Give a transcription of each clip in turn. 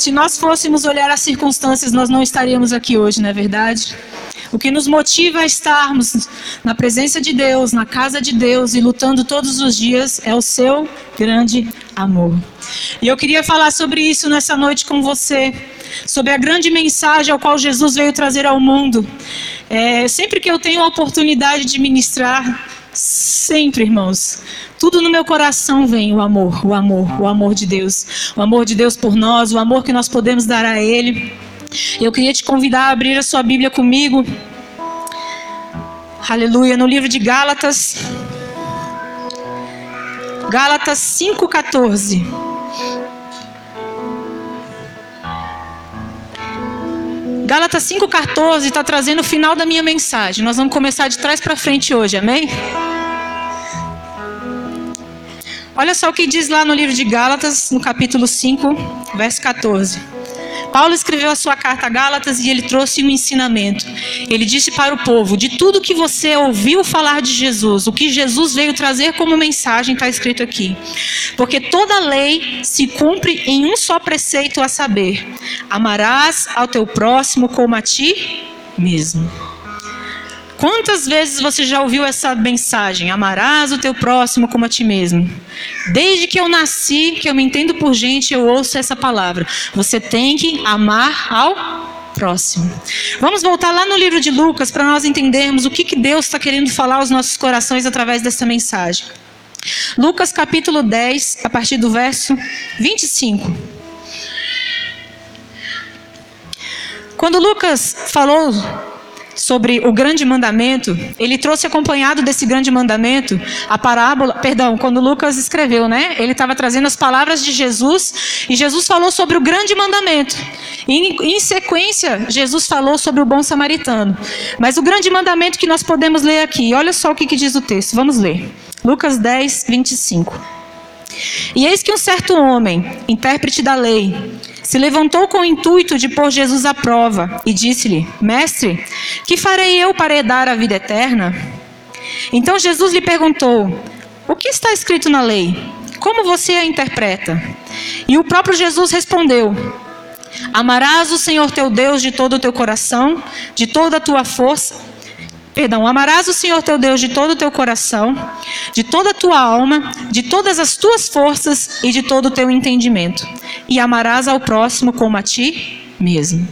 se nós fôssemos olhar as circunstâncias, nós não estaríamos aqui hoje, não é verdade? O que nos motiva a estarmos na presença de Deus, na casa de Deus e lutando todos os dias é o seu grande amor. E eu queria falar sobre isso nessa noite com você, sobre a grande mensagem ao qual Jesus veio trazer ao mundo. É, sempre que eu tenho a oportunidade de ministrar, sempre, irmãos, tudo no meu coração vem o amor, o amor, o amor de Deus, o amor de Deus por nós, o amor que nós podemos dar a Ele. Eu queria te convidar a abrir a sua Bíblia comigo. Aleluia, no livro de Gálatas. Gálatas 5,14. Gálatas 5,14 está trazendo o final da minha mensagem. Nós vamos começar de trás para frente hoje, amém? Olha só o que diz lá no livro de Gálatas, no capítulo 5, verso 14. Paulo escreveu a sua carta a Gálatas e ele trouxe um ensinamento. Ele disse para o povo: de tudo que você ouviu falar de Jesus, o que Jesus veio trazer como mensagem, está escrito aqui. Porque toda lei se cumpre em um só preceito, a saber: amarás ao teu próximo como a ti mesmo. Quantas vezes você já ouviu essa mensagem? Amarás o teu próximo como a ti mesmo. Desde que eu nasci, que eu me entendo por gente, eu ouço essa palavra. Você tem que amar ao próximo. Vamos voltar lá no livro de Lucas para nós entendermos o que, que Deus está querendo falar aos nossos corações através dessa mensagem. Lucas capítulo 10, a partir do verso 25. Quando Lucas falou sobre o grande mandamento, ele trouxe acompanhado desse grande mandamento a parábola, perdão, quando Lucas escreveu, né? Ele estava trazendo as palavras de Jesus e Jesus falou sobre o grande mandamento. E em, em sequência, Jesus falou sobre o bom samaritano. Mas o grande mandamento que nós podemos ler aqui, olha só o que, que diz o texto, vamos ler. Lucas 10, 25. E eis que um certo homem, intérprete da lei, se levantou com o intuito de pôr Jesus à prova e disse-lhe: Mestre, que farei eu para herdar a vida eterna? Então Jesus lhe perguntou: O que está escrito na lei? Como você a interpreta? E o próprio Jesus respondeu: Amarás o Senhor teu Deus de todo o teu coração, de toda a tua força Perdão, amarás o Senhor teu Deus de todo o teu coração, de toda a tua alma, de todas as tuas forças e de todo o teu entendimento. E amarás ao próximo como a ti mesmo.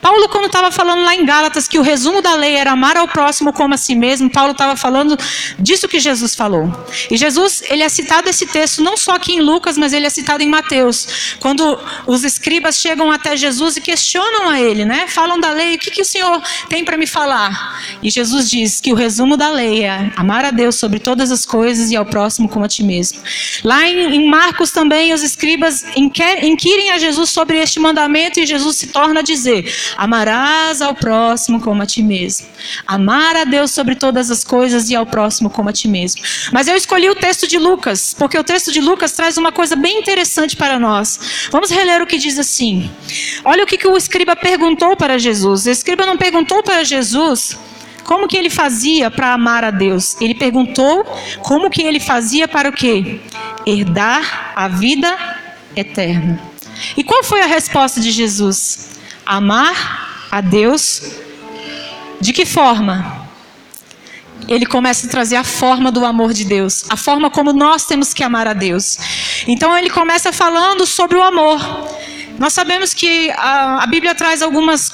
Paulo, quando estava falando lá em Gálatas que o resumo da lei era amar ao próximo como a si mesmo, Paulo estava falando disso que Jesus falou. E Jesus, ele é citado esse texto não só aqui em Lucas, mas ele é citado em Mateus. Quando os escribas chegam até Jesus e questionam a ele, né? Falam da lei, o que, que o Senhor tem para me falar? E Jesus diz que o resumo da lei é amar a Deus sobre todas as coisas e ao próximo como a ti mesmo. Lá em, Marcos também, os escribas inquirem a Jesus sobre este mandamento e Jesus torna a dizer: Amarás ao próximo como a ti mesmo. Amar a Deus sobre todas as coisas e ao próximo como a ti mesmo. Mas eu escolhi o texto de Lucas, porque o texto de Lucas traz uma coisa bem interessante para nós. Vamos reler o que diz assim. Olha o que, que o escriba perguntou para Jesus. O escriba não perguntou para Jesus como que ele fazia para amar a Deus? Ele perguntou como que ele fazia para o quê? Herdar a vida eterna. E qual foi a resposta de Jesus? Amar a Deus de que forma? Ele começa a trazer a forma do amor de Deus, a forma como nós temos que amar a Deus. Então ele começa falando sobre o amor. Nós sabemos que a, a Bíblia traz algumas,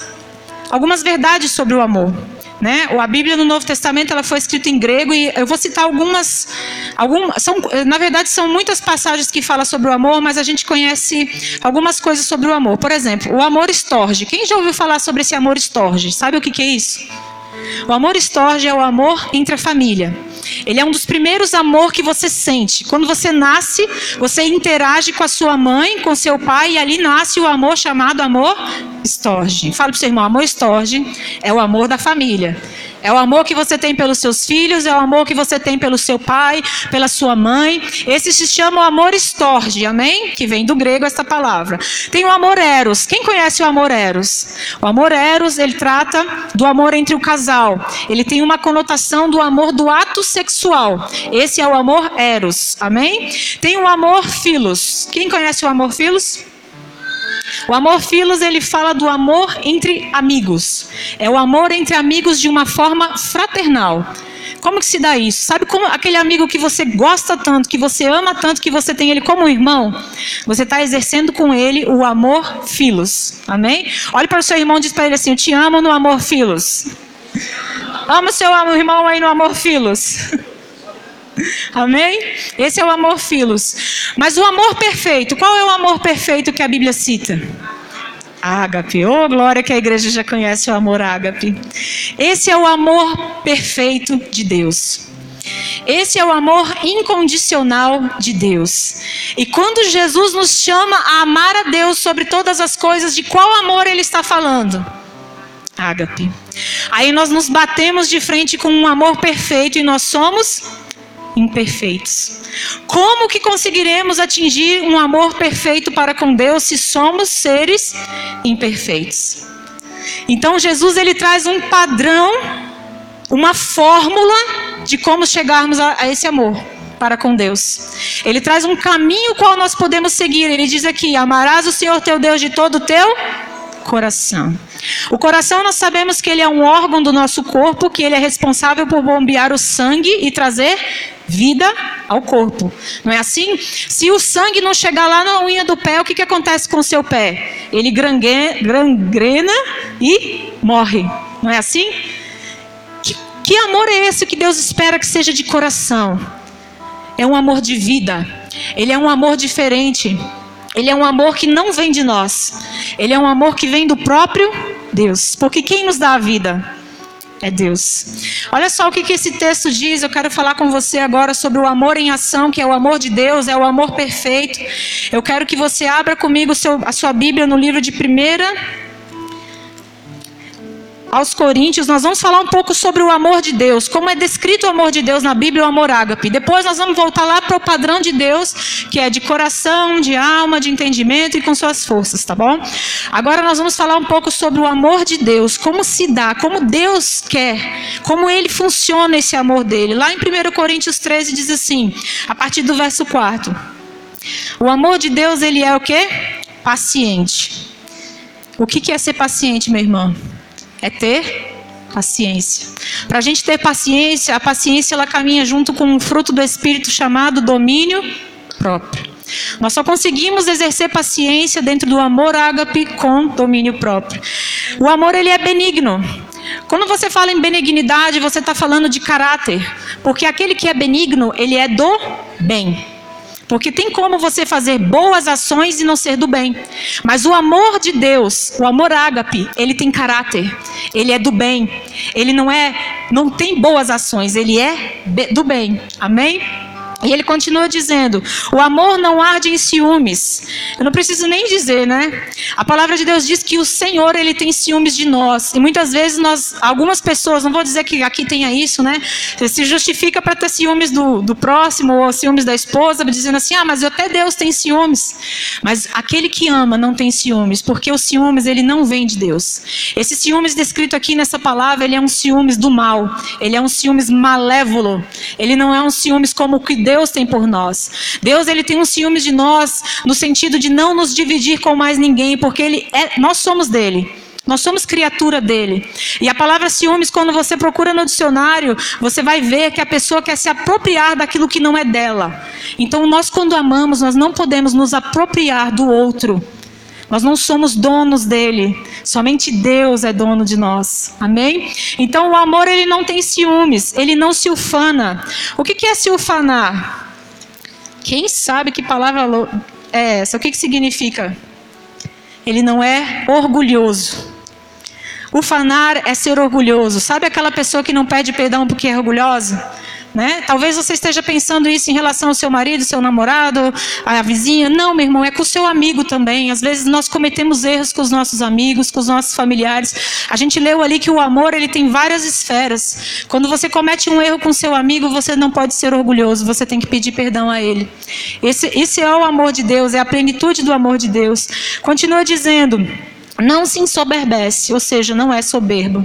algumas verdades sobre o amor. Né? A Bíblia no Novo Testamento ela foi escrita em grego e eu vou citar algumas, algumas são, na verdade são muitas passagens que falam sobre o amor, mas a gente conhece algumas coisas sobre o amor. Por exemplo, o amor estorge. Quem já ouviu falar sobre esse amor estorge? Sabe o que, que é isso? O amor estorge é o amor entre a família. Ele é um dos primeiros amor que você sente. Quando você nasce, você interage com a sua mãe, com seu pai, e ali nasce o amor chamado amor estorge. Fala para o seu irmão, amor estorge é o amor da família. É o amor que você tem pelos seus filhos, é o amor que você tem pelo seu pai, pela sua mãe. Esse se chama o amor estorge, amém? Que vem do grego essa palavra. Tem o amor eros. Quem conhece o amor eros? O amor eros, ele trata do amor entre o casal. Ele tem uma conotação do amor do ato sexual. Esse é o amor eros, amém? Tem o amor filos. Quem conhece o amor filos? O amor filos, ele fala do amor entre amigos. É o amor entre amigos de uma forma fraternal. Como que se dá isso? Sabe como aquele amigo que você gosta tanto, que você ama tanto, que você tem ele como um irmão? Você está exercendo com ele o amor filos. Amém? Olhe para o seu irmão e diz para ele assim: Eu te amo no amor filos. Ama o seu irmão aí no amor filos. Amém? Esse é o amor filos. Mas o amor perfeito, qual é o amor perfeito que a Bíblia cita? Ágape. Oh, glória que a igreja já conhece o amor ágape. Esse é o amor perfeito de Deus. Esse é o amor incondicional de Deus. E quando Jesus nos chama a amar a Deus sobre todas as coisas, de qual amor ele está falando? Ágape. Aí nós nos batemos de frente com um amor perfeito e nós somos imperfeitos. Como que conseguiremos atingir um amor perfeito para com Deus se somos seres imperfeitos? Então Jesus ele traz um padrão, uma fórmula de como chegarmos a, a esse amor para com Deus. Ele traz um caminho qual nós podemos seguir. Ele diz aqui: amarás o Senhor teu Deus de todo o teu coração. O coração nós sabemos que ele é um órgão do nosso corpo, que ele é responsável por bombear o sangue e trazer vida ao corpo. Não é assim? Se o sangue não chegar lá na unha do pé, o que, que acontece com o seu pé? Ele gangrena e morre. Não é assim? Que, que amor é esse que Deus espera que seja de coração? É um amor de vida. Ele é um amor diferente. Ele é um amor que não vem de nós. Ele é um amor que vem do próprio Deus. Porque quem nos dá a vida? É Deus. Olha só o que, que esse texto diz. Eu quero falar com você agora sobre o amor em ação, que é o amor de Deus, é o amor perfeito. Eu quero que você abra comigo seu, a sua Bíblia no livro de 1 aos Coríntios, nós vamos falar um pouco sobre o amor de Deus, como é descrito o amor de Deus na Bíblia, o amor ágape. Depois nós vamos voltar lá para o padrão de Deus, que é de coração, de alma, de entendimento e com suas forças, tá bom? Agora nós vamos falar um pouco sobre o amor de Deus, como se dá, como Deus quer, como ele funciona esse amor dele. Lá em 1 Coríntios 13 diz assim, a partir do verso 4. O amor de Deus, ele é o quê? Paciente. O que é ser paciente, meu irmão? É ter paciência. Para a gente ter paciência, a paciência ela caminha junto com um fruto do Espírito chamado domínio próprio. Nós só conseguimos exercer paciência dentro do amor ágape com domínio próprio. O amor ele é benigno. Quando você fala em benignidade, você está falando de caráter, porque aquele que é benigno, ele é do bem. Porque tem como você fazer boas ações e não ser do bem. Mas o amor de Deus, o amor ágape, ele tem caráter. Ele é do bem. Ele não é, não tem boas ações, ele é do bem. Amém? E ele continua dizendo: o amor não arde em ciúmes. Eu não preciso nem dizer, né? A palavra de Deus diz que o Senhor ele tem ciúmes de nós. E muitas vezes nós, algumas pessoas, não vou dizer que aqui tenha isso, né? Se justifica para ter ciúmes do, do próximo ou ciúmes da esposa, dizendo assim: ah, mas até Deus tem ciúmes. Mas aquele que ama não tem ciúmes, porque o ciúmes ele não vem de Deus. Esse ciúmes descrito aqui nessa palavra, ele é um ciúmes do mal. Ele é um ciúmes malévolo. Ele não é um ciúmes como o que Deus tem por nós. Deus ele tem um ciúme de nós no sentido de não nos dividir com mais ninguém, porque ele é, nós somos dele. Nós somos criatura dele. E a palavra ciúmes, quando você procura no dicionário, você vai ver que a pessoa quer se apropriar daquilo que não é dela. Então, nós, quando amamos, nós não podemos nos apropriar do outro. Nós não somos donos dele, somente Deus é dono de nós. Amém? Então o amor ele não tem ciúmes, ele não se ufana. O que é se ufanar? Quem sabe que palavra é essa? O que, que significa? Ele não é orgulhoso. Ufanar é ser orgulhoso. Sabe aquela pessoa que não pede perdão porque é orgulhosa? Né? Talvez você esteja pensando isso em relação ao seu marido, seu namorado, à vizinha. Não, meu irmão, é com o seu amigo também. Às vezes nós cometemos erros com os nossos amigos, com os nossos familiares. A gente leu ali que o amor ele tem várias esferas. Quando você comete um erro com seu amigo, você não pode ser orgulhoso, você tem que pedir perdão a ele. Esse, esse é o amor de Deus, é a plenitude do amor de Deus. Continua dizendo: não se ensoberbece, ou seja, não é soberbo.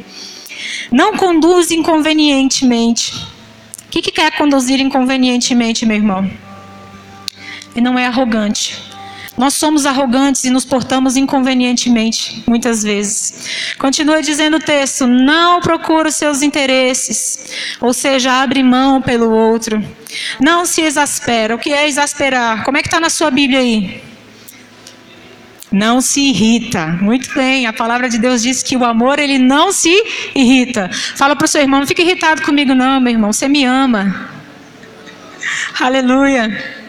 Não conduz inconvenientemente que, que quer conduzir inconvenientemente, meu irmão? E não é arrogante. Nós somos arrogantes e nos portamos inconvenientemente, muitas vezes. Continua dizendo o texto: não procura os seus interesses, ou seja, abre mão pelo outro. Não se exaspera. O que é exasperar? Como é que está na sua Bíblia aí? Não se irrita. Muito bem, a palavra de Deus diz que o amor ele não se irrita. Fala para o seu irmão, não fique irritado comigo não, meu irmão, você me ama. Aleluia.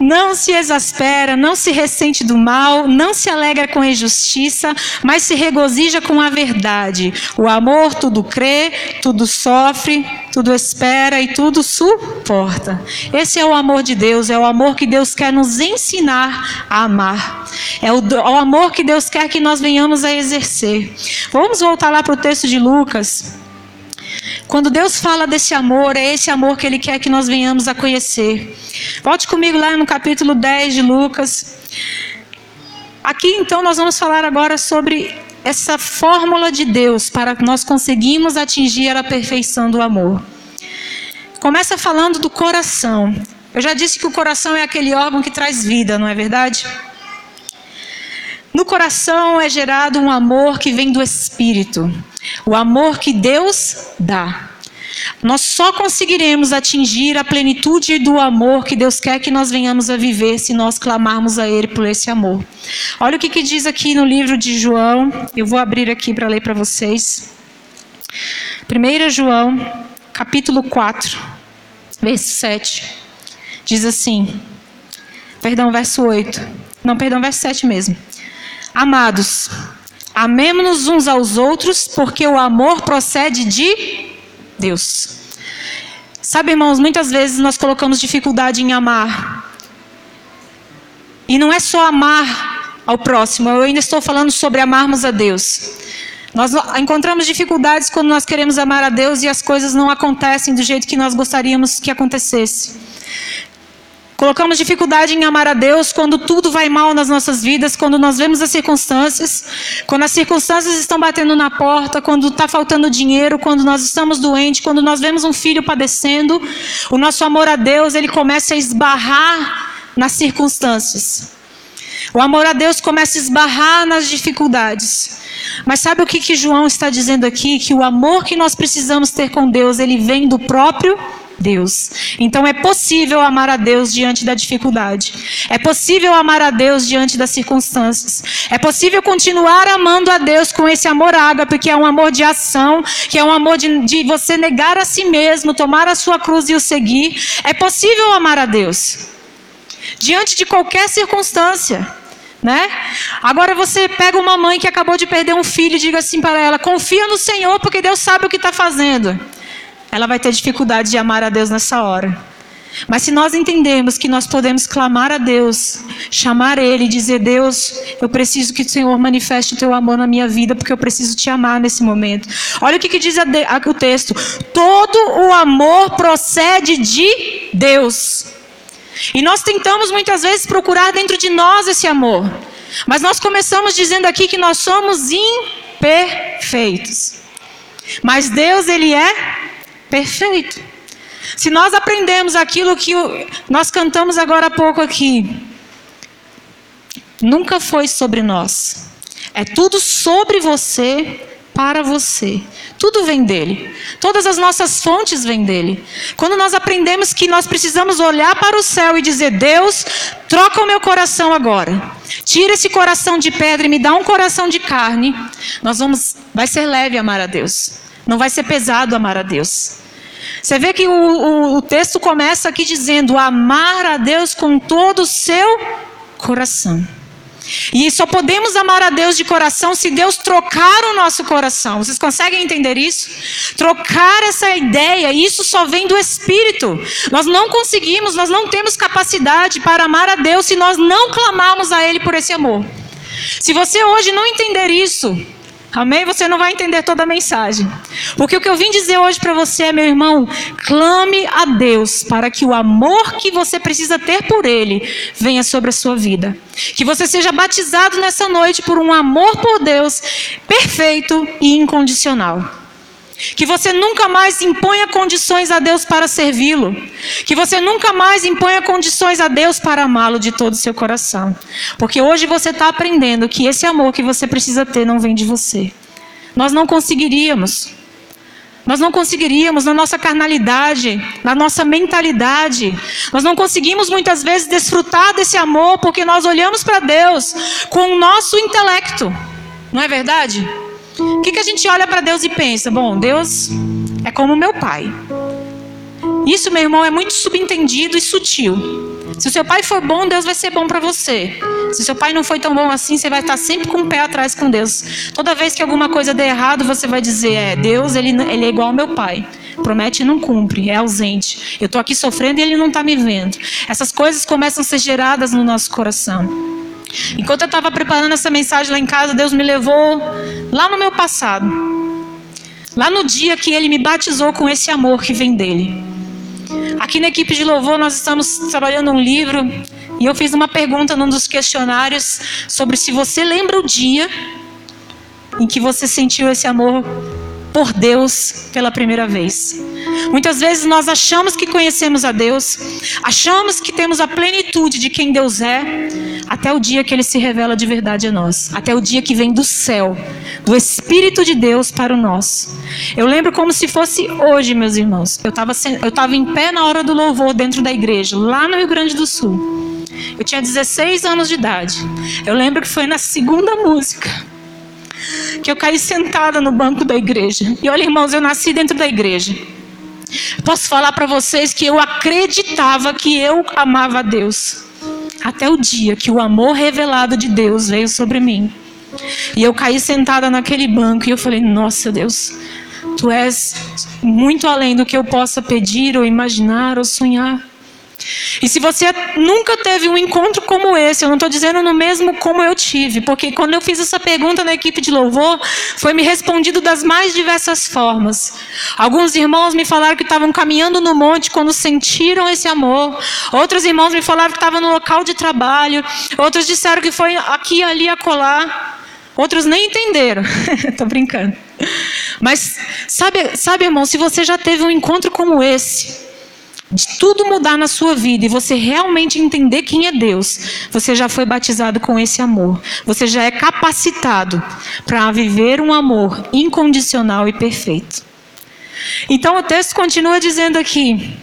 Não se exaspera, não se ressente do mal, não se alegra com a injustiça, mas se regozija com a verdade. O amor tudo crê, tudo sofre, tudo espera e tudo suporta. Esse é o amor de Deus, é o amor que Deus quer nos ensinar a amar. É o, o amor que Deus quer que nós venhamos a exercer. Vamos voltar lá para o texto de Lucas. Quando Deus fala desse amor, é esse amor que Ele quer que nós venhamos a conhecer. Volte comigo lá no capítulo 10 de Lucas. Aqui então nós vamos falar agora sobre essa fórmula de Deus para que nós conseguimos atingir a perfeição do amor. Começa falando do coração. Eu já disse que o coração é aquele órgão que traz vida, não é verdade? No coração é gerado um amor que vem do Espírito, o amor que Deus dá. Nós só conseguiremos atingir a plenitude do amor que Deus quer que nós venhamos a viver se nós clamarmos a Ele por esse amor. Olha o que, que diz aqui no livro de João, eu vou abrir aqui para ler para vocês. 1 João, capítulo 4, verso 7, diz assim, perdão, verso 8, não, perdão, verso 7 mesmo. Amados, amemos-nos uns aos outros, porque o amor procede de Deus. Sabe, irmãos, muitas vezes nós colocamos dificuldade em amar. E não é só amar ao próximo, eu ainda estou falando sobre amarmos a Deus. Nós encontramos dificuldades quando nós queremos amar a Deus e as coisas não acontecem do jeito que nós gostaríamos que acontecesse. Colocamos dificuldade em amar a Deus quando tudo vai mal nas nossas vidas, quando nós vemos as circunstâncias, quando as circunstâncias estão batendo na porta, quando está faltando dinheiro, quando nós estamos doentes, quando nós vemos um filho padecendo, o nosso amor a Deus ele começa a esbarrar nas circunstâncias. O amor a Deus começa a esbarrar nas dificuldades. Mas sabe o que, que João está dizendo aqui? Que o amor que nós precisamos ter com Deus, ele vem do próprio Deus. Então é possível amar a Deus diante da dificuldade. É possível amar a Deus diante das circunstâncias. É possível continuar amando a Deus com esse amor ágape, que é um amor de ação, que é um amor de, de você negar a si mesmo, tomar a sua cruz e o seguir. É possível amar a Deus diante de qualquer circunstância. Né? Agora você pega uma mãe que acabou de perder um filho e diga assim para ela: confia no Senhor, porque Deus sabe o que está fazendo ela vai ter dificuldade de amar a Deus nessa hora. Mas se nós entendermos que nós podemos clamar a Deus, chamar Ele dizer: Deus, eu preciso que o Senhor manifeste o teu amor na minha vida, porque eu preciso te amar nesse momento. Olha o que, que diz o texto: todo o amor procede de Deus. E nós tentamos muitas vezes procurar dentro de nós esse amor. Mas nós começamos dizendo aqui que nós somos imperfeitos. Mas Deus, Ele é perfeito. Se nós aprendemos aquilo que nós cantamos agora há pouco aqui, nunca foi sobre nós. É tudo sobre você, para você. Tudo vem dele. Todas as nossas fontes vêm dele. Quando nós aprendemos que nós precisamos olhar para o céu e dizer: Deus, troca o meu coração agora. Tira esse coração de pedra e me dá um coração de carne. Nós vamos, vai ser leve amar a Deus. Não vai ser pesado amar a Deus. Você vê que o, o, o texto começa aqui dizendo: amar a Deus com todo o seu coração. E só podemos amar a Deus de coração se Deus trocar o nosso coração. Vocês conseguem entender isso? Trocar essa ideia, isso só vem do Espírito. Nós não conseguimos, nós não temos capacidade para amar a Deus se nós não clamarmos a Ele por esse amor. Se você hoje não entender isso, Amém? Você não vai entender toda a mensagem. Porque o que eu vim dizer hoje para você, meu irmão, clame a Deus para que o amor que você precisa ter por Ele venha sobre a sua vida. Que você seja batizado nessa noite por um amor por Deus perfeito e incondicional. Que você nunca mais imponha condições a Deus para servi-lo. Que você nunca mais imponha condições a Deus para amá-lo de todo o seu coração. Porque hoje você está aprendendo que esse amor que você precisa ter não vem de você. Nós não conseguiríamos. Nós não conseguiríamos na nossa carnalidade, na nossa mentalidade. Nós não conseguimos muitas vezes desfrutar desse amor porque nós olhamos para Deus com o nosso intelecto. Não é verdade? O que, que a gente olha para Deus e pensa? Bom, Deus é como meu pai. Isso, meu irmão, é muito subentendido e sutil. Se o seu pai for bom, Deus vai ser bom para você. Se seu pai não foi tão bom assim, você vai estar sempre com o pé atrás com Deus. Toda vez que alguma coisa der errado, você vai dizer: É, Deus, ele, ele é igual ao meu pai. Promete e não cumpre, é ausente. Eu estou aqui sofrendo e ele não está me vendo. Essas coisas começam a ser geradas no nosso coração. Enquanto eu estava preparando essa mensagem lá em casa, Deus me levou lá no meu passado. Lá no dia que Ele me batizou com esse amor que vem dele. Aqui na equipe de louvor nós estamos trabalhando um livro e eu fiz uma pergunta num dos questionários sobre se você lembra o dia em que você sentiu esse amor por Deus pela primeira vez. Muitas vezes nós achamos que conhecemos a Deus, achamos que temos a plenitude de quem Deus é, até o dia que Ele se revela de verdade a nós, até o dia que vem do céu, do Espírito de Deus para o nosso. Eu lembro como se fosse hoje, meus irmãos. Eu estava eu tava em pé na hora do louvor dentro da igreja, lá no Rio Grande do Sul. Eu tinha 16 anos de idade. Eu lembro que foi na segunda música que eu caí sentada no banco da igreja. E olha, irmãos, eu nasci dentro da igreja. Posso falar para vocês que eu acreditava que eu amava a Deus. Até o dia que o amor revelado de Deus veio sobre mim. E eu caí sentada naquele banco e eu falei: Nossa Deus, tu és muito além do que eu possa pedir ou imaginar ou sonhar. E se você nunca teve um encontro como esse, eu não estou dizendo no mesmo como eu tive, porque quando eu fiz essa pergunta na equipe de louvor, foi me respondido das mais diversas formas. Alguns irmãos me falaram que estavam caminhando no monte quando sentiram esse amor. Outros irmãos me falaram que estavam no local de trabalho. Outros disseram que foi aqui, ali, acolá. Outros nem entenderam. Estou brincando. Mas sabe, sabe, irmão, se você já teve um encontro como esse, de tudo mudar na sua vida e você realmente entender quem é Deus, você já foi batizado com esse amor. Você já é capacitado para viver um amor incondicional e perfeito. Então o texto continua dizendo aqui,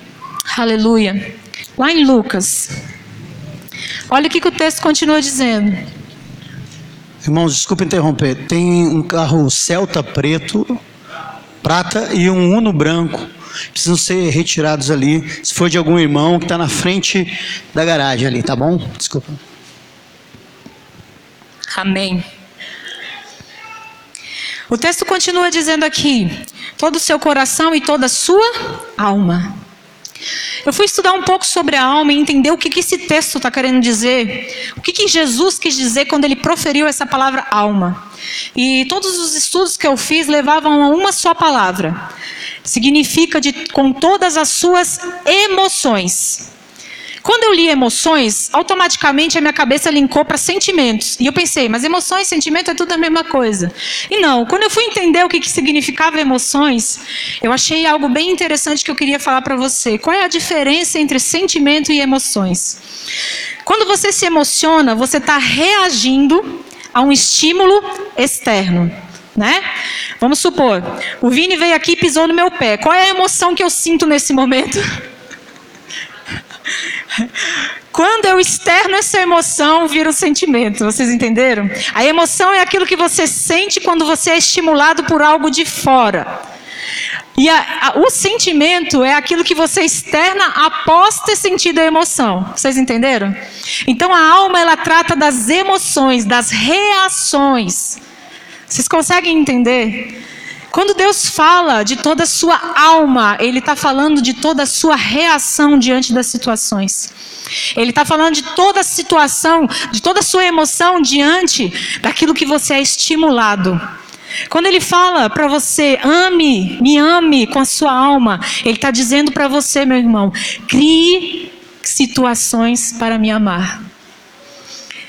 aleluia, lá em Lucas. Olha o que, que o texto continua dizendo. Irmãos, desculpe interromper. Tem um carro Celta preto, prata e um Uno branco precisam ser retirados ali. Se for de algum irmão que está na frente da garagem ali, tá bom? Desculpa. Amém. O texto continua dizendo aqui: todo o seu coração e toda a sua alma. Eu fui estudar um pouco sobre a alma e entender o que, que esse texto está querendo dizer. O que, que Jesus quis dizer quando ele proferiu essa palavra alma. E todos os estudos que eu fiz levavam a uma só palavra. Significa de, com todas as suas emoções. Quando eu li emoções, automaticamente a minha cabeça linkou para sentimentos. E eu pensei, mas emoções e sentimento é tudo a mesma coisa. E não, quando eu fui entender o que, que significava emoções, eu achei algo bem interessante que eu queria falar para você. Qual é a diferença entre sentimento e emoções? Quando você se emociona, você está reagindo a um estímulo externo. Né? Vamos supor, o Vini veio aqui e pisou no meu pé. Qual é a emoção que eu sinto nesse momento? Quando eu externo essa emoção, vira um sentimento. Vocês entenderam? A emoção é aquilo que você sente quando você é estimulado por algo de fora. E a, a, o sentimento é aquilo que você externa após ter sentido a emoção. Vocês entenderam? Então a alma ela trata das emoções, das reações. Vocês conseguem entender? Quando Deus fala de toda a sua alma, Ele está falando de toda a sua reação diante das situações. Ele está falando de toda a situação, de toda a sua emoção diante daquilo que você é estimulado. Quando ele fala para você, ame, me ame com a sua alma, ele está dizendo para você, meu irmão, crie situações para me amar.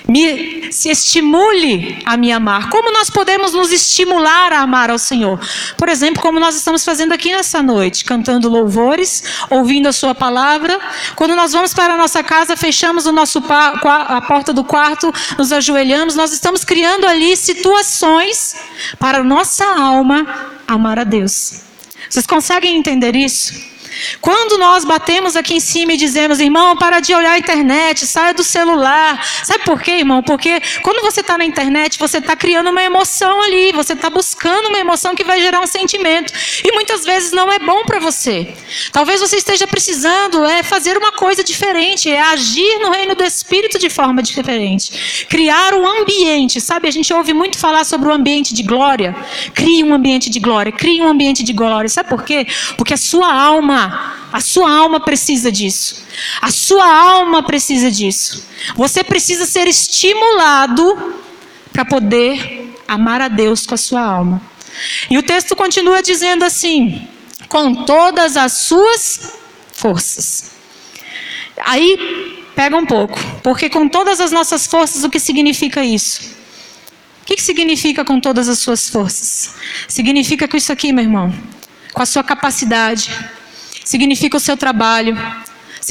Me se estimule a me amar. Como nós podemos nos estimular a amar ao Senhor? Por exemplo, como nós estamos fazendo aqui nessa noite, cantando louvores, ouvindo a sua palavra. Quando nós vamos para a nossa casa, fechamos o nosso a porta do quarto, nos ajoelhamos, nós estamos criando ali situações para a nossa alma amar a Deus. Vocês conseguem entender isso? Quando nós batemos aqui em cima e dizemos, irmão, para de olhar a internet, saia do celular. Sabe por quê, irmão? Porque quando você está na internet, você está criando uma emoção ali, você está buscando uma emoção que vai gerar um sentimento. E muitas vezes não é bom para você. Talvez você esteja precisando é fazer uma coisa diferente, é agir no reino do Espírito de forma diferente. Criar um ambiente, sabe? A gente ouve muito falar sobre o ambiente de glória. Crie um ambiente de glória, crie um ambiente de glória. Sabe por quê? Porque a sua alma a sua alma precisa disso. A sua alma precisa disso. Você precisa ser estimulado para poder amar a Deus com a sua alma. E o texto continua dizendo assim: com todas as suas forças. Aí pega um pouco, porque com todas as nossas forças, o que significa isso? O que, que significa com todas as suas forças? Significa com isso aqui, meu irmão, com a sua capacidade, significa o seu trabalho,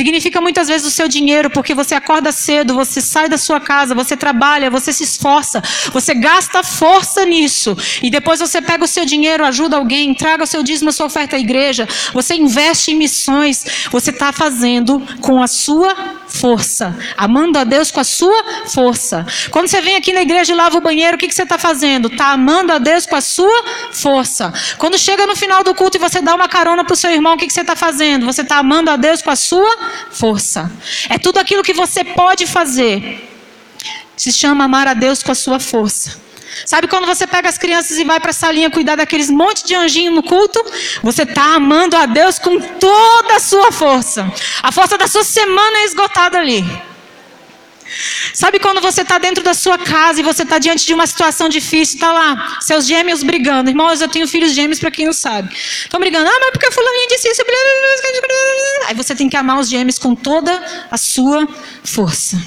Significa muitas vezes o seu dinheiro, porque você acorda cedo, você sai da sua casa, você trabalha, você se esforça, você gasta força nisso. E depois você pega o seu dinheiro, ajuda alguém, entrega o seu dízimo, a sua oferta à igreja, você investe em missões. Você está fazendo com a sua força, amando a Deus com a sua força. Quando você vem aqui na igreja e lava o banheiro, o que, que você está fazendo? Está amando a Deus com a sua força. Quando chega no final do culto e você dá uma carona para o seu irmão, o que, que você está fazendo? Você está amando a Deus com a sua força. É tudo aquilo que você pode fazer. Se chama amar a Deus com a sua força. Sabe quando você pega as crianças e vai para a salinha cuidar daqueles monte de anjinho no culto? Você está amando a Deus com toda a sua força. A força da sua semana é esgotada ali. Sabe quando você está dentro da sua casa e você está diante de uma situação difícil, está lá, seus gêmeos brigando. Irmãos, eu tenho filhos gêmeos para quem não sabe. Estão brigando, ah, mas porque fulaninha disse isso. Aí você tem que amar os gêmeos com toda a sua força.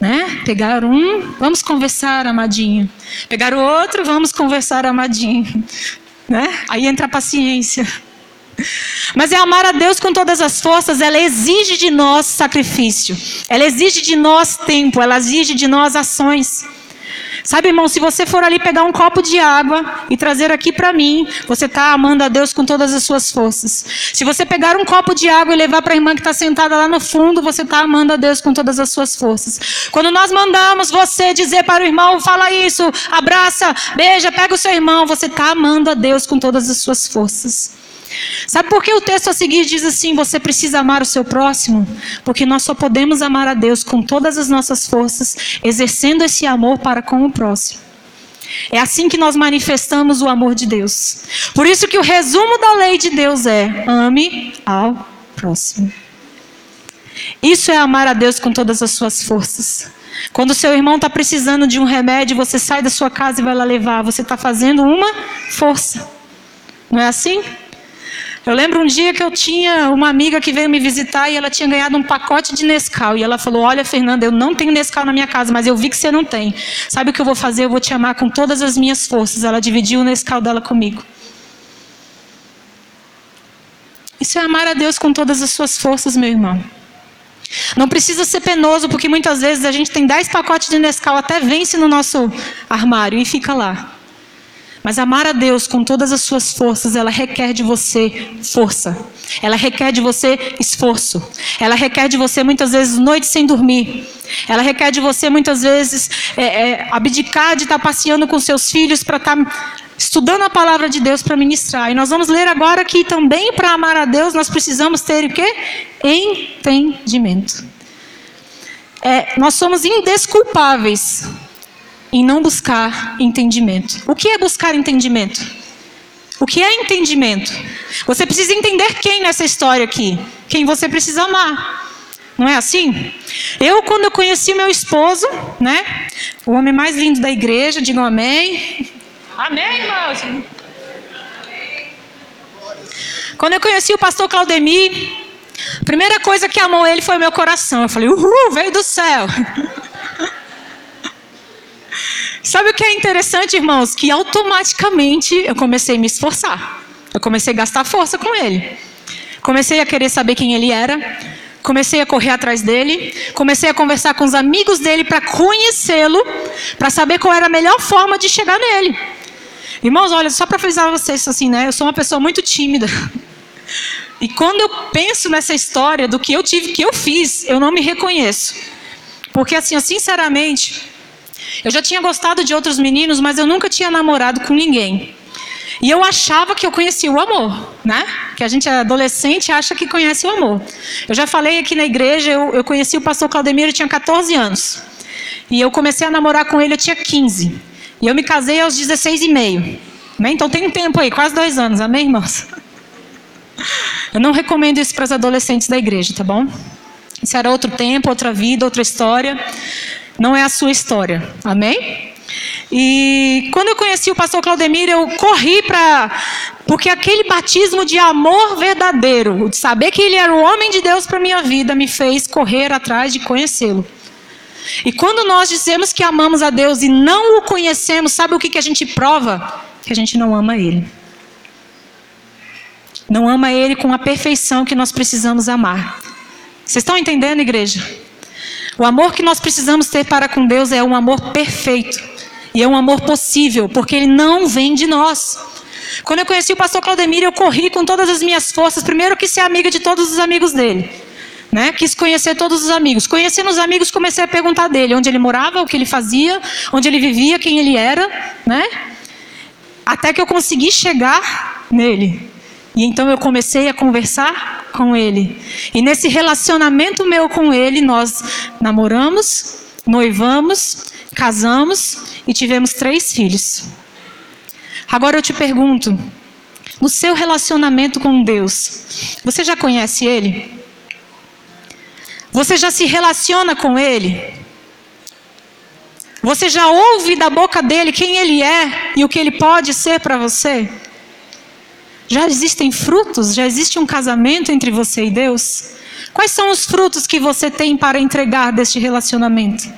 Né? Pegar um, vamos conversar, amadinho. Pegar o outro, vamos conversar, amadinho. Né? Aí entra a paciência. Mas é amar a Deus com todas as forças, ela exige de nós sacrifício, ela exige de nós tempo, ela exige de nós ações. Sabe, irmão, se você for ali pegar um copo de água e trazer aqui para mim, você está amando a Deus com todas as suas forças. Se você pegar um copo de água e levar para a irmã que está sentada lá no fundo, você está amando a Deus com todas as suas forças. Quando nós mandamos você dizer para o irmão, fala isso, abraça, beija, pega o seu irmão, você está amando a Deus com todas as suas forças. Sabe por que o texto a seguir diz assim: você precisa amar o seu próximo? Porque nós só podemos amar a Deus com todas as nossas forças, exercendo esse amor para com o próximo. É assim que nós manifestamos o amor de Deus. Por isso que o resumo da lei de Deus é: ame ao próximo. Isso é amar a Deus com todas as suas forças. Quando seu irmão está precisando de um remédio, você sai da sua casa e vai lá levar. Você está fazendo uma força. Não é assim? Eu lembro um dia que eu tinha uma amiga que veio me visitar e ela tinha ganhado um pacote de Nescau. E ela falou: Olha, Fernanda, eu não tenho Nescau na minha casa, mas eu vi que você não tem. Sabe o que eu vou fazer? Eu vou te amar com todas as minhas forças. Ela dividiu o Nescau dela comigo. Isso é amar a Deus com todas as suas forças, meu irmão. Não precisa ser penoso, porque muitas vezes a gente tem dez pacotes de Nescau, até vence no nosso armário e fica lá. Mas amar a Deus com todas as suas forças, ela requer de você força. Ela requer de você esforço. Ela requer de você muitas vezes noites sem dormir. Ela requer de você muitas vezes é, é, abdicar de estar passeando com seus filhos para estar estudando a palavra de Deus para ministrar. E nós vamos ler agora que também para amar a Deus nós precisamos ter o quê? Entendimento. É, nós somos indesculpáveis em não buscar entendimento. O que é buscar entendimento? O que é entendimento? Você precisa entender quem nessa história aqui, quem você precisa amar. Não é assim? Eu, quando eu conheci meu esposo, né? O homem mais lindo da igreja, digam amém. Amém, irmãos. Quando eu conheci o pastor Claudemir, a primeira coisa que amou ele foi meu coração. Eu falei, uhul, veio do céu. Sabe o que é interessante, irmãos? Que automaticamente eu comecei a me esforçar. Eu comecei a gastar força com ele. Comecei a querer saber quem ele era. Comecei a correr atrás dele. Comecei a conversar com os amigos dele para conhecê-lo, para saber qual era a melhor forma de chegar nele. Irmãos, olha, só para avisar vocês assim, né? Eu sou uma pessoa muito tímida. E quando eu penso nessa história do que eu tive, que eu fiz, eu não me reconheço. Porque assim, sinceramente, eu já tinha gostado de outros meninos, mas eu nunca tinha namorado com ninguém. E eu achava que eu conhecia o amor, né? Que a gente é adolescente acha que conhece o amor. Eu já falei aqui na igreja, eu, eu conheci o pastor Claudemiro, eu tinha 14 anos. E eu comecei a namorar com ele, eu tinha 15. E eu me casei aos 16 e meio. Né? Então tem um tempo aí, quase dois anos, amém, irmãos? Eu não recomendo isso para os adolescentes da igreja, tá bom? Isso era outro tempo, outra vida, outra história. Não é a sua história, amém? E quando eu conheci o pastor Claudemir, eu corri para. Porque aquele batismo de amor verdadeiro, de saber que ele era o homem de Deus para minha vida, me fez correr atrás de conhecê-lo. E quando nós dizemos que amamos a Deus e não o conhecemos, sabe o que, que a gente prova? Que a gente não ama Ele. Não ama Ele com a perfeição que nós precisamos amar. Vocês estão entendendo, igreja? O amor que nós precisamos ter para com Deus é um amor perfeito. E é um amor possível, porque ele não vem de nós. Quando eu conheci o pastor Claudemir, eu corri com todas as minhas forças. Primeiro, quis ser amiga de todos os amigos dele. Né? Quis conhecer todos os amigos. Conhecendo os amigos, comecei a perguntar dele onde ele morava, o que ele fazia, onde ele vivia, quem ele era. Né? Até que eu consegui chegar nele. E então eu comecei a conversar com ele. E nesse relacionamento meu com ele, nós namoramos, noivamos, casamos e tivemos três filhos. Agora eu te pergunto: no seu relacionamento com Deus, você já conhece Ele? Você já se relaciona com Ele? Você já ouve da boca dele quem Ele é e o que Ele pode ser para você? Já existem frutos? Já existe um casamento entre você e Deus? Quais são os frutos que você tem para entregar deste relacionamento?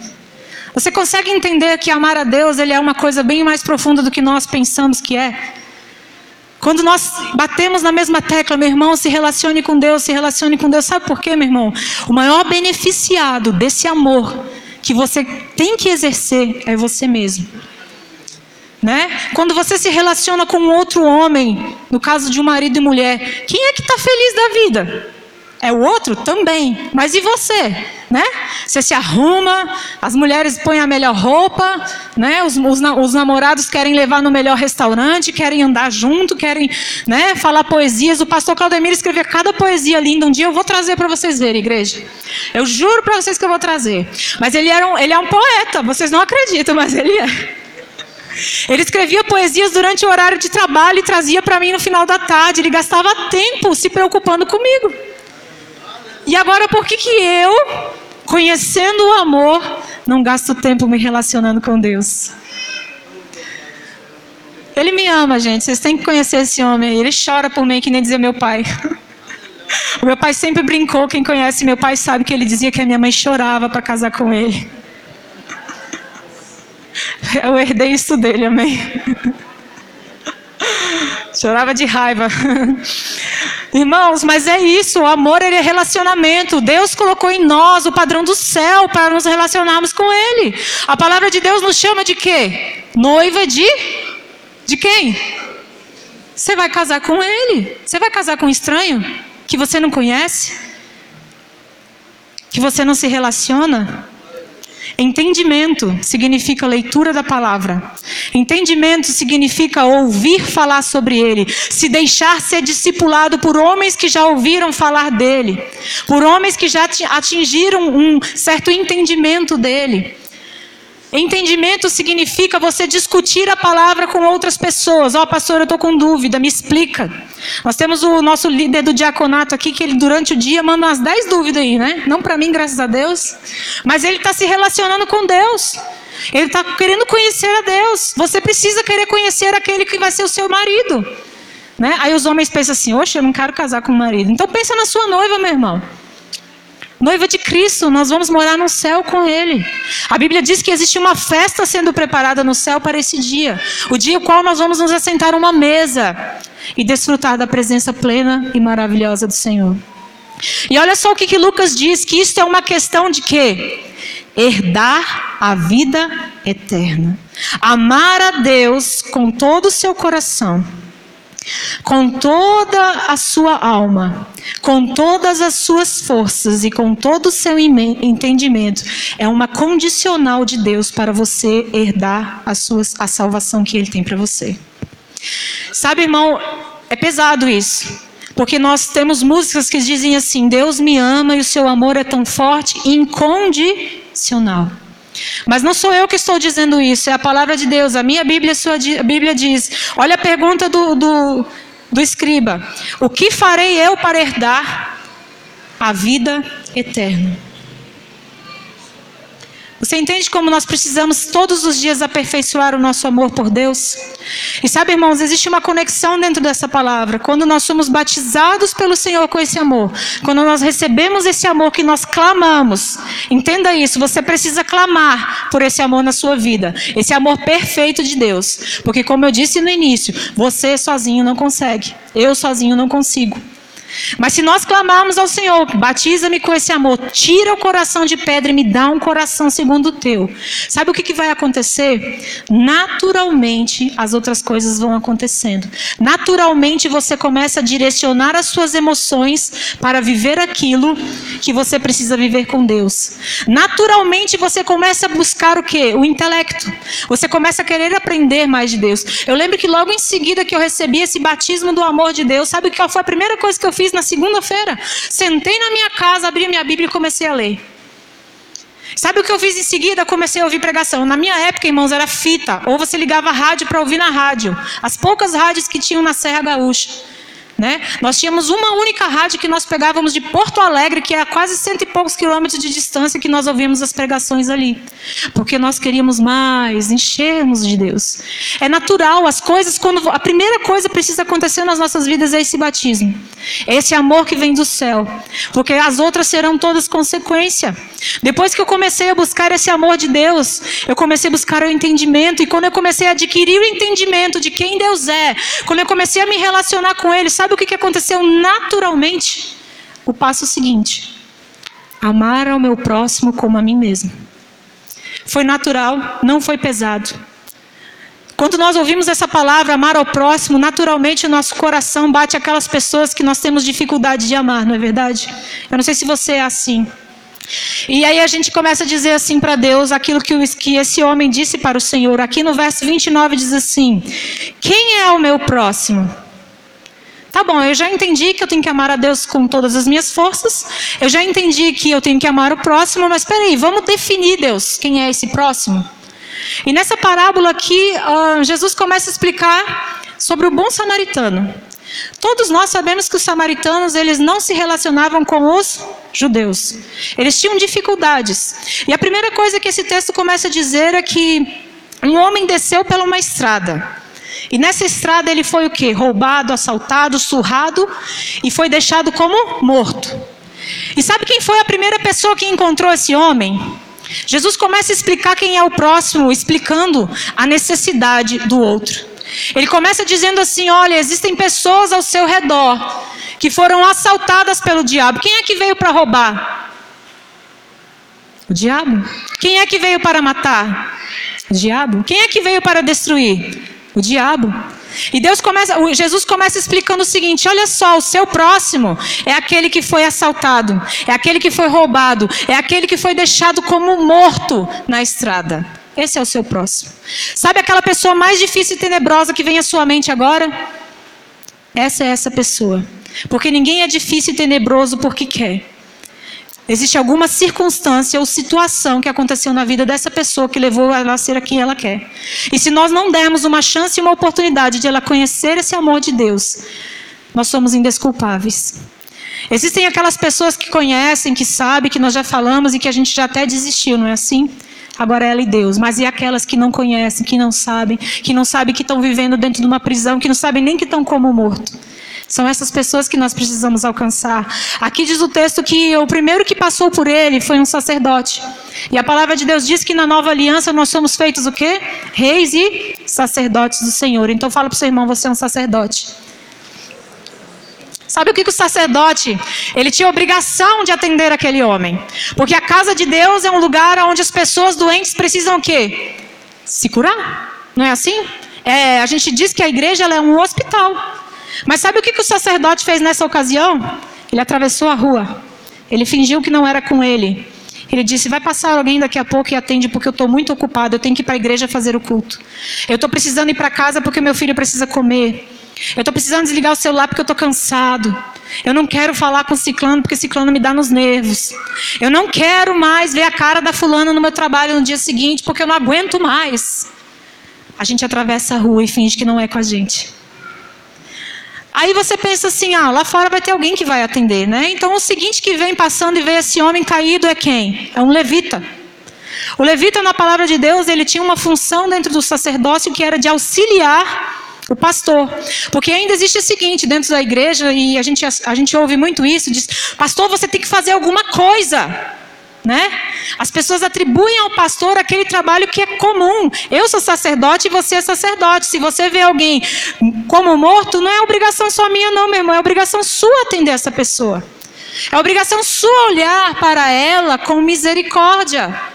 Você consegue entender que amar a Deus ele é uma coisa bem mais profunda do que nós pensamos que é? Quando nós batemos na mesma tecla, meu irmão, se relacione com Deus, se relacione com Deus. Sabe por quê, meu irmão? O maior beneficiado desse amor que você tem que exercer é você mesmo. Né? Quando você se relaciona com outro homem, no caso de um marido e mulher, quem é que está feliz da vida? É o outro? Também. Mas e você? Né? Você se arruma, as mulheres põem a melhor roupa, né? os, os, os namorados querem levar no melhor restaurante, querem andar junto, querem né, falar poesias. O pastor Claudemir escreveu cada poesia linda. Um dia eu vou trazer para vocês verem, igreja. Eu juro para vocês que eu vou trazer. Mas ele, era um, ele é um poeta, vocês não acreditam, mas ele é. Ele escrevia poesias durante o horário de trabalho e trazia para mim no final da tarde. Ele gastava tempo se preocupando comigo. E agora por que, que eu, conhecendo o amor, não gasto tempo me relacionando com Deus? Ele me ama, gente. Vocês têm que conhecer esse homem. Ele chora por mim, que nem dizia meu pai. O meu pai sempre brincou. Quem conhece meu pai sabe que ele dizia que a minha mãe chorava para casar com ele. Eu herdei isso dele, amém. Chorava de raiva. Irmãos, mas é isso, o amor é relacionamento. Deus colocou em nós o padrão do céu para nos relacionarmos com Ele. A palavra de Deus nos chama de quê? Noiva de? De quem? Você vai casar com Ele. Você vai casar com um estranho que você não conhece? Que você não se relaciona? Entendimento significa leitura da palavra. Entendimento significa ouvir falar sobre ele, se deixar ser discipulado por homens que já ouviram falar dele, por homens que já atingiram um certo entendimento dele. Entendimento significa você discutir a palavra com outras pessoas. Ó, oh, pastor, eu estou com dúvida, me explica. Nós temos o nosso líder do diaconato aqui, que ele durante o dia manda umas 10 dúvidas aí, né? Não para mim, graças a Deus. Mas ele está se relacionando com Deus. Ele está querendo conhecer a Deus. Você precisa querer conhecer aquele que vai ser o seu marido. Né? Aí os homens pensam assim, oxe, eu não quero casar com o marido. Então pensa na sua noiva, meu irmão. Noiva de Cristo, nós vamos morar no céu com Ele. A Bíblia diz que existe uma festa sendo preparada no céu para esse dia, o dia no qual nós vamos nos assentar a uma mesa e desfrutar da presença plena e maravilhosa do Senhor. E olha só o que, que Lucas diz: que isto é uma questão de quê? Herdar a vida eterna. Amar a Deus com todo o seu coração com toda a sua alma, com todas as suas forças e com todo o seu entendimento, é uma condicional de Deus para você herdar a, sua, a salvação que Ele tem para você. Sabe, irmão, é pesado isso. Porque nós temos músicas que dizem assim: Deus me ama e o seu amor é tão forte incondicional. Mas não sou eu que estou dizendo isso, é a palavra de Deus. A minha Bíblia, a sua Bíblia diz: olha a pergunta do, do, do escriba: O que farei eu para herdar a vida eterna? Você entende como nós precisamos todos os dias aperfeiçoar o nosso amor por Deus? E sabe, irmãos, existe uma conexão dentro dessa palavra. Quando nós somos batizados pelo Senhor com esse amor, quando nós recebemos esse amor que nós clamamos, entenda isso, você precisa clamar por esse amor na sua vida, esse amor perfeito de Deus. Porque, como eu disse no início, você sozinho não consegue, eu sozinho não consigo. Mas se nós clamarmos ao Senhor, batiza-me com esse amor, tira o coração de pedra e me dá um coração segundo o teu. Sabe o que, que vai acontecer? Naturalmente as outras coisas vão acontecendo. Naturalmente você começa a direcionar as suas emoções para viver aquilo que você precisa viver com Deus. Naturalmente você começa a buscar o que? O intelecto. Você começa a querer aprender mais de Deus. Eu lembro que logo em seguida que eu recebi esse batismo do amor de Deus, sabe qual foi a primeira coisa que eu fiz? Fiz na segunda-feira. Sentei na minha casa, abri minha Bíblia e comecei a ler. Sabe o que eu fiz em seguida? Comecei a ouvir pregação. Na minha época, irmãos, era fita. Ou você ligava a rádio para ouvir na rádio. As poucas rádios que tinham na Serra Gaúcha. Né? Nós tínhamos uma única rádio que nós pegávamos de Porto Alegre, que é a quase cento e poucos quilômetros de distância, que nós ouvíamos as pregações ali. Porque nós queríamos mais, enchermos de Deus. É natural, as coisas, quando a primeira coisa precisa acontecer nas nossas vidas é esse batismo. É esse amor que vem do céu. Porque as outras serão todas consequência. Depois que eu comecei a buscar esse amor de Deus, eu comecei a buscar o entendimento. E quando eu comecei a adquirir o entendimento de quem Deus é, quando eu comecei a me relacionar com Ele, sabe o que aconteceu naturalmente? O passo seguinte: amar ao meu próximo como a mim mesmo. Foi natural, não foi pesado. Quando nós ouvimos essa palavra, amar ao próximo, naturalmente o nosso coração bate aquelas pessoas que nós temos dificuldade de amar, não é verdade? Eu não sei se você é assim. E aí a gente começa a dizer assim para Deus aquilo que, que esse homem disse para o Senhor. Aqui no verso 29 diz assim: Quem é o meu próximo? Tá bom, eu já entendi que eu tenho que amar a Deus com todas as minhas forças. Eu já entendi que eu tenho que amar o próximo, mas peraí, vamos definir, Deus, quem é esse próximo? E nessa parábola aqui, uh, Jesus começa a explicar sobre o bom samaritano. Todos nós sabemos que os samaritanos eles não se relacionavam com os judeus. Eles tinham dificuldades. E a primeira coisa que esse texto começa a dizer é que um homem desceu pela uma estrada. E nessa estrada ele foi o que? Roubado, assaltado, surrado e foi deixado como morto. E sabe quem foi a primeira pessoa que encontrou esse homem? Jesus começa a explicar quem é o próximo, explicando a necessidade do outro. Ele começa dizendo assim: olha, existem pessoas ao seu redor que foram assaltadas pelo diabo. Quem é que veio para roubar? O diabo. Quem é que veio para matar? O diabo. Quem é que veio para destruir? O diabo. E Deus começa, Jesus começa explicando o seguinte: olha só, o seu próximo é aquele que foi assaltado, é aquele que foi roubado, é aquele que foi deixado como morto na estrada. Esse é o seu próximo. Sabe aquela pessoa mais difícil e tenebrosa que vem à sua mente agora? Essa é essa pessoa. Porque ninguém é difícil e tenebroso porque quer. Existe alguma circunstância ou situação que aconteceu na vida dessa pessoa que levou ela a ser quem ela quer. E se nós não dermos uma chance e uma oportunidade de ela conhecer esse amor de Deus, nós somos indesculpáveis. Existem aquelas pessoas que conhecem, que sabem, que nós já falamos e que a gente já até desistiu, não é assim? Agora ela e Deus. Mas e aquelas que não conhecem, que não sabem, que não sabem que estão vivendo dentro de uma prisão, que não sabem nem que estão como morto? São essas pessoas que nós precisamos alcançar. Aqui diz o texto que o primeiro que passou por ele foi um sacerdote. E a palavra de Deus diz que na nova aliança nós somos feitos o quê? Reis e sacerdotes do Senhor. Então fala para o seu irmão, você é um sacerdote. Sabe o que, que o sacerdote? Ele tinha obrigação de atender aquele homem. Porque a casa de Deus é um lugar onde as pessoas doentes precisam o quê? Se curar. Não é assim? É, a gente diz que a igreja é um hospital. Mas sabe o que, que o sacerdote fez nessa ocasião? Ele atravessou a rua. Ele fingiu que não era com ele. Ele disse: Vai passar alguém daqui a pouco e atende, porque eu estou muito ocupado. Eu tenho que ir para a igreja fazer o culto. Eu estou precisando ir para casa porque meu filho precisa comer. Eu estou precisando desligar o celular porque eu estou cansado. Eu não quero falar com o ciclano porque ciclano me dá nos nervos. Eu não quero mais ver a cara da fulana no meu trabalho no dia seguinte porque eu não aguento mais. A gente atravessa a rua e finge que não é com a gente. Aí você pensa assim, ah, lá fora vai ter alguém que vai atender, né? Então o seguinte que vem passando e vê esse homem caído é quem? É um levita. O levita na palavra de Deus, ele tinha uma função dentro do sacerdócio que era de auxiliar o pastor. Porque ainda existe o seguinte, dentro da igreja, e a gente, a gente ouve muito isso, diz, pastor, você tem que fazer alguma coisa né? As pessoas atribuem ao pastor aquele trabalho que é comum. Eu sou sacerdote e você é sacerdote. Se você vê alguém como morto, não é obrigação só minha, não, meu irmão. É obrigação sua atender essa pessoa. É obrigação sua olhar para ela com misericórdia.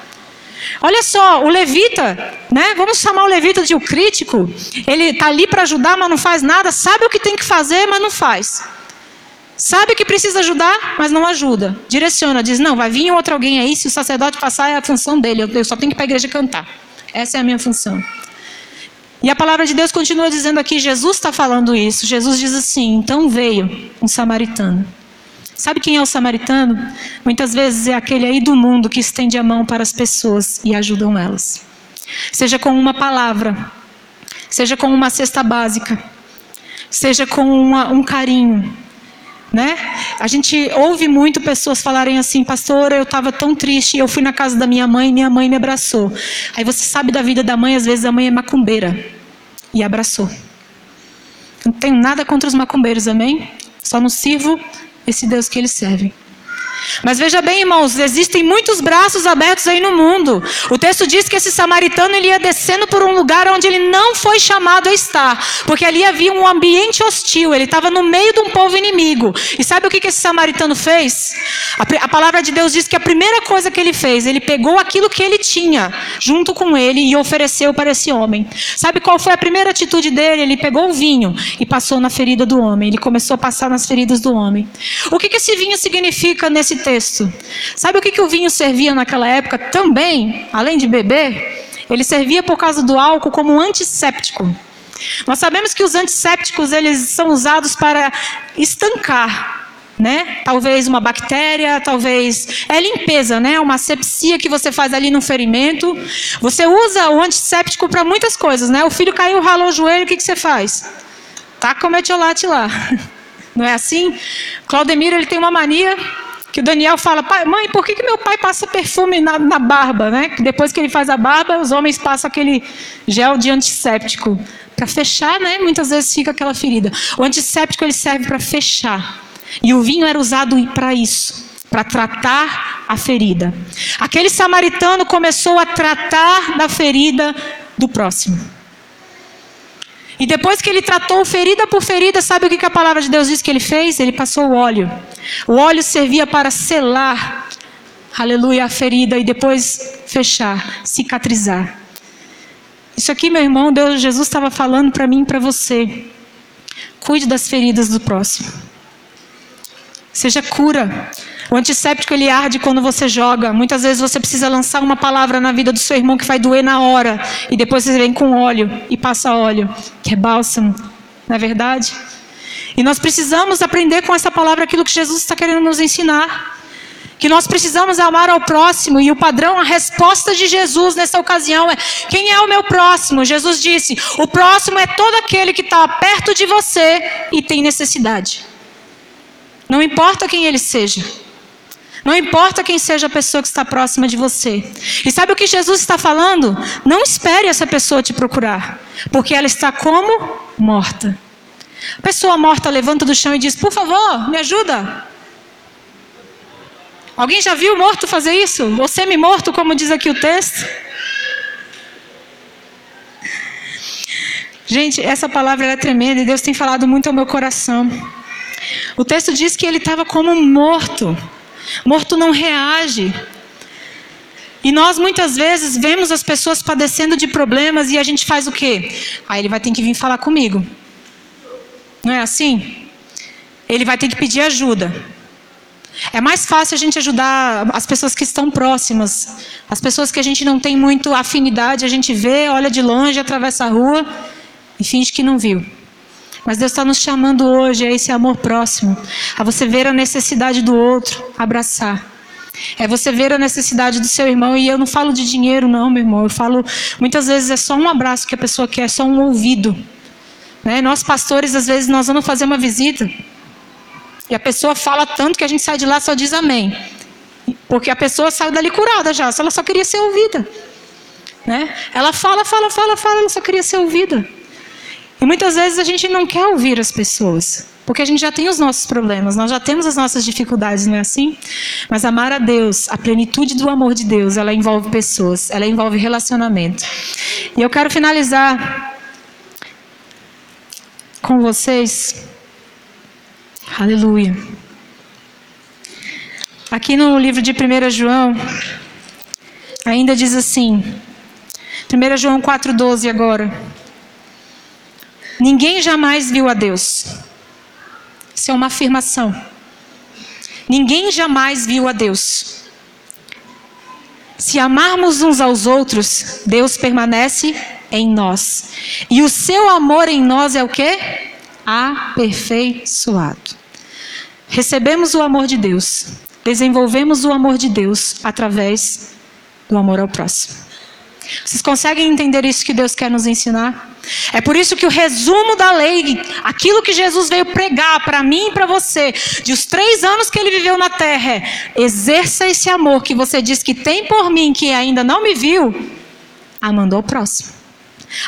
Olha só, o levita, né? Vamos chamar o levita de o crítico. Ele está ali para ajudar, mas não faz nada. Sabe o que tem que fazer, mas não faz. Sabe que precisa ajudar, mas não ajuda. Direciona, diz: não, vai vir outro alguém aí, se o sacerdote passar, é a função dele. Eu, só tenho que ir para a igreja cantar. Essa é a minha função. E a palavra de Deus continua dizendo aqui: Jesus está falando isso. Jesus diz assim: então veio um samaritano. Sabe quem é o samaritano? Muitas vezes é aquele aí do mundo que estende a mão para as pessoas e ajudam elas. Seja com uma palavra, seja com uma cesta básica, seja com uma, um carinho, né? A gente ouve muito pessoas falarem assim, pastor, eu estava tão triste, eu fui na casa da minha mãe minha mãe me abraçou. Aí você sabe da vida da mãe, às vezes a mãe é macumbeira e abraçou. Não tenho nada contra os macumbeiros, amém? Só não sirvo esse Deus que eles servem. Mas veja bem, irmãos, existem muitos braços abertos aí no mundo. O texto diz que esse samaritano ele ia descendo por um lugar onde ele não foi chamado a estar, porque ali havia um ambiente hostil, ele estava no meio de um povo inimigo. E sabe o que, que esse samaritano fez? A, a palavra de Deus diz que a primeira coisa que ele fez, ele pegou aquilo que ele tinha junto com ele e ofereceu para esse homem. Sabe qual foi a primeira atitude dele? Ele pegou o vinho e passou na ferida do homem. Ele começou a passar nas feridas do homem. O que, que esse vinho significa nesse texto. Sabe o que, que o vinho servia naquela época também, além de beber? Ele servia por causa do álcool como um antisséptico. Nós sabemos que os antissépticos eles são usados para estancar, né? Talvez uma bactéria, talvez é limpeza, né? Uma sepsia que você faz ali no ferimento. Você usa o antisséptico para muitas coisas, né? O filho caiu, ralou o joelho, o que, que você faz? Taca o metiolate lá. Não é assim? Claudemiro ele tem uma mania que o Daniel fala, mãe, por que, que meu pai passa perfume na, na barba, né? Depois que ele faz a barba, os homens passam aquele gel de antisséptico para fechar, né? Muitas vezes fica aquela ferida. O antisséptico ele serve para fechar. E o vinho era usado para isso, para tratar a ferida. Aquele samaritano começou a tratar da ferida do próximo. E depois que ele tratou ferida por ferida, sabe o que a palavra de Deus diz que ele fez? Ele passou o óleo. O óleo servia para selar, aleluia, a ferida e depois fechar, cicatrizar. Isso aqui, meu irmão, Deus, Jesus estava falando para mim e para você. Cuide das feridas do próximo. Seja cura. O antisséptico ele arde quando você joga. Muitas vezes você precisa lançar uma palavra na vida do seu irmão que vai doer na hora. E depois você vem com óleo e passa óleo, que é bálsamo. Não é verdade? E nós precisamos aprender com essa palavra aquilo que Jesus está querendo nos ensinar. Que nós precisamos amar ao próximo. E o padrão, a resposta de Jesus nessa ocasião é: quem é o meu próximo? Jesus disse: o próximo é todo aquele que está perto de você e tem necessidade. Não importa quem ele seja. Não importa quem seja a pessoa que está próxima de você. E sabe o que Jesus está falando? Não espere essa pessoa te procurar, porque ela está como morta. A pessoa morta levanta do chão e diz: Por favor, me ajuda. Alguém já viu morto fazer isso? Ou semi-morto, como diz aqui o texto? Gente, essa palavra é tremenda e Deus tem falado muito ao meu coração. O texto diz que ele estava como morto. Morto não reage. E nós muitas vezes vemos as pessoas padecendo de problemas e a gente faz o quê? Aí ele vai ter que vir falar comigo. Não é assim? Ele vai ter que pedir ajuda. É mais fácil a gente ajudar as pessoas que estão próximas. As pessoas que a gente não tem muito afinidade, a gente vê, olha de longe, atravessa a rua e finge que não viu. Mas Deus está nos chamando hoje a esse amor próximo, a você ver a necessidade do outro, abraçar. É você ver a necessidade do seu irmão, e eu não falo de dinheiro, não, meu irmão. Eu falo, muitas vezes é só um abraço que a pessoa quer, é só um ouvido. Né? Nós, pastores, às vezes nós vamos fazer uma visita. E a pessoa fala tanto que a gente sai de lá só diz amém. Porque a pessoa saiu dali curada já, ela só queria ser ouvida. Né? Ela fala, fala, fala, fala, ela só queria ser ouvida. E muitas vezes a gente não quer ouvir as pessoas, porque a gente já tem os nossos problemas, nós já temos as nossas dificuldades, não é assim? Mas amar a Deus, a plenitude do amor de Deus, ela envolve pessoas, ela envolve relacionamento. E eu quero finalizar com vocês Aleluia. Aqui no livro de 1 João, ainda diz assim, 1 João 4,12 agora. Ninguém jamais viu a Deus. Isso é uma afirmação. Ninguém jamais viu a Deus. Se amarmos uns aos outros, Deus permanece em nós. E o seu amor em nós é o que? Aperfeiçoado. Recebemos o amor de Deus, desenvolvemos o amor de Deus através do amor ao próximo. Vocês conseguem entender isso que Deus quer nos ensinar? É por isso que o resumo da lei, aquilo que Jesus veio pregar para mim e para você, de os três anos que ele viveu na terra, é exerça esse amor que você diz que tem por mim, que ainda não me viu, amando ao próximo.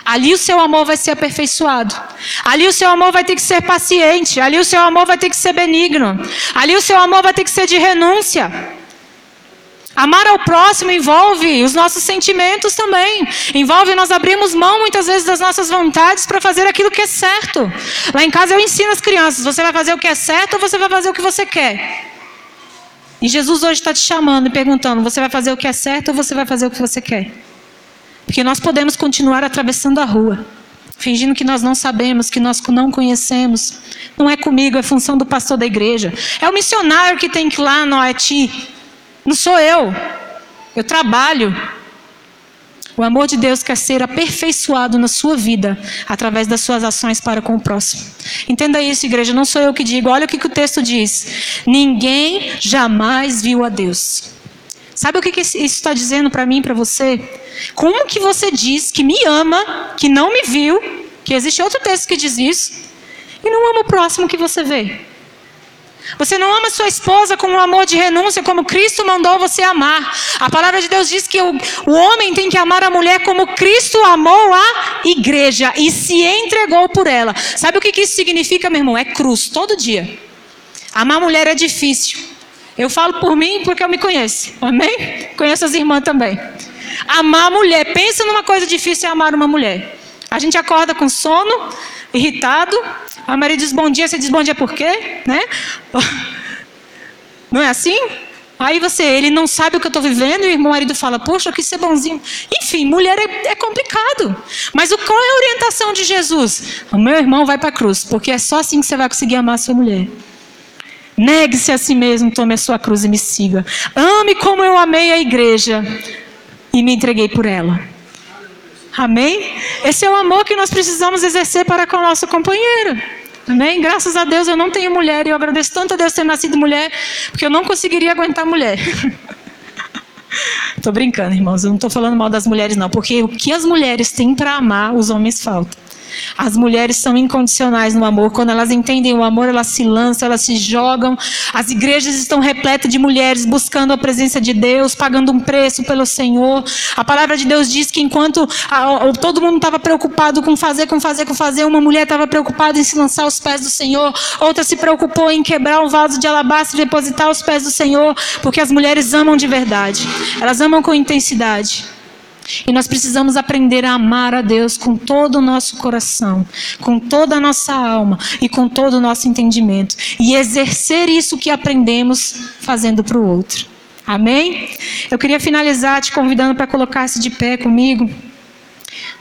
Ali o seu amor vai ser aperfeiçoado. Ali o seu amor vai ter que ser paciente. Ali o seu amor vai ter que ser benigno. Ali o seu amor vai ter que ser de renúncia. Amar ao próximo envolve os nossos sentimentos também. Envolve nós abrirmos mão muitas vezes das nossas vontades para fazer aquilo que é certo. Lá em casa eu ensino as crianças: você vai fazer o que é certo ou você vai fazer o que você quer? E Jesus hoje está te chamando e perguntando: você vai fazer o que é certo ou você vai fazer o que você quer? Porque nós podemos continuar atravessando a rua, fingindo que nós não sabemos, que nós não conhecemos. Não é comigo, é função do pastor da igreja. É o missionário que tem que ir lá no Haiti. Não sou eu. Eu trabalho. O amor de Deus quer ser aperfeiçoado na sua vida através das suas ações para com o próximo. Entenda isso, igreja. Não sou eu que digo. Olha o que, que o texto diz. Ninguém jamais viu a Deus. Sabe o que, que isso está dizendo para mim para você? Como que você diz que me ama, que não me viu, que existe outro texto que diz isso, e não ama o próximo que você vê? Você não ama sua esposa com um amor de renúncia, como Cristo mandou você amar. A palavra de Deus diz que o, o homem tem que amar a mulher como Cristo amou a igreja e se entregou por ela. Sabe o que, que isso significa, meu irmão? É cruz, todo dia. Amar a mulher é difícil. Eu falo por mim porque eu me conheço. Amém? Conheço as irmãs também. Amar a mulher. Pensa numa coisa difícil é amar uma mulher. A gente acorda com sono, irritado. A Maria diz bom dia, você diz bom dia por quê? Né? Não é assim? Aí você, ele não sabe o que eu estou vivendo, e o irmão marido fala, poxa, eu quis ser bonzinho. Enfim, mulher é, é complicado. Mas o, qual é a orientação de Jesus? O meu irmão vai para a cruz, porque é só assim que você vai conseguir amar a sua mulher. Negue-se a si mesmo, tome a sua cruz e me siga. Ame como eu amei a igreja e me entreguei por ela. Amém? Esse é o amor que nós precisamos exercer para com o nosso companheiro. Amém? Graças a Deus eu não tenho mulher e eu agradeço tanto a Deus ter nascido mulher, porque eu não conseguiria aguentar mulher. Estou brincando, irmãos, eu não estou falando mal das mulheres, não, porque o que as mulheres têm para amar, os homens faltam. As mulheres são incondicionais no amor. Quando elas entendem o amor, elas se lançam, elas se jogam. As igrejas estão repletas de mulheres buscando a presença de Deus, pagando um preço pelo Senhor. A palavra de Deus diz que enquanto a, todo mundo estava preocupado com fazer, com fazer, com fazer, uma mulher estava preocupada em se lançar aos pés do Senhor. Outra se preocupou em quebrar um vaso de alabastro e depositar aos pés do Senhor, porque as mulheres amam de verdade. Elas amam com intensidade. E nós precisamos aprender a amar a Deus com todo o nosso coração, com toda a nossa alma e com todo o nosso entendimento. E exercer isso que aprendemos fazendo para o outro. Amém? Eu queria finalizar te convidando para colocar-se de pé comigo.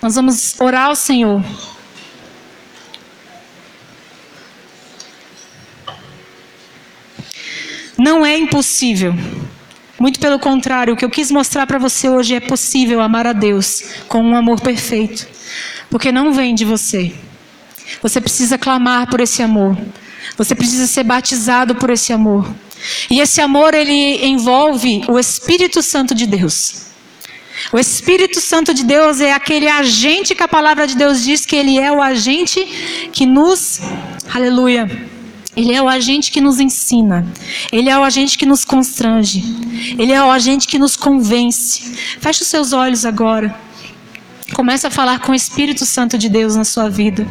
Nós vamos orar ao Senhor. Não é impossível muito pelo contrário, o que eu quis mostrar para você hoje é possível amar a Deus com um amor perfeito, porque não vem de você. Você precisa clamar por esse amor. Você precisa ser batizado por esse amor. E esse amor ele envolve o Espírito Santo de Deus. O Espírito Santo de Deus é aquele agente que a palavra de Deus diz que ele é o agente que nos, aleluia, ele é o agente que nos ensina. Ele é o agente que nos constrange. Ele é o agente que nos convence. Feche os seus olhos agora. Comece a falar com o Espírito Santo de Deus na sua vida.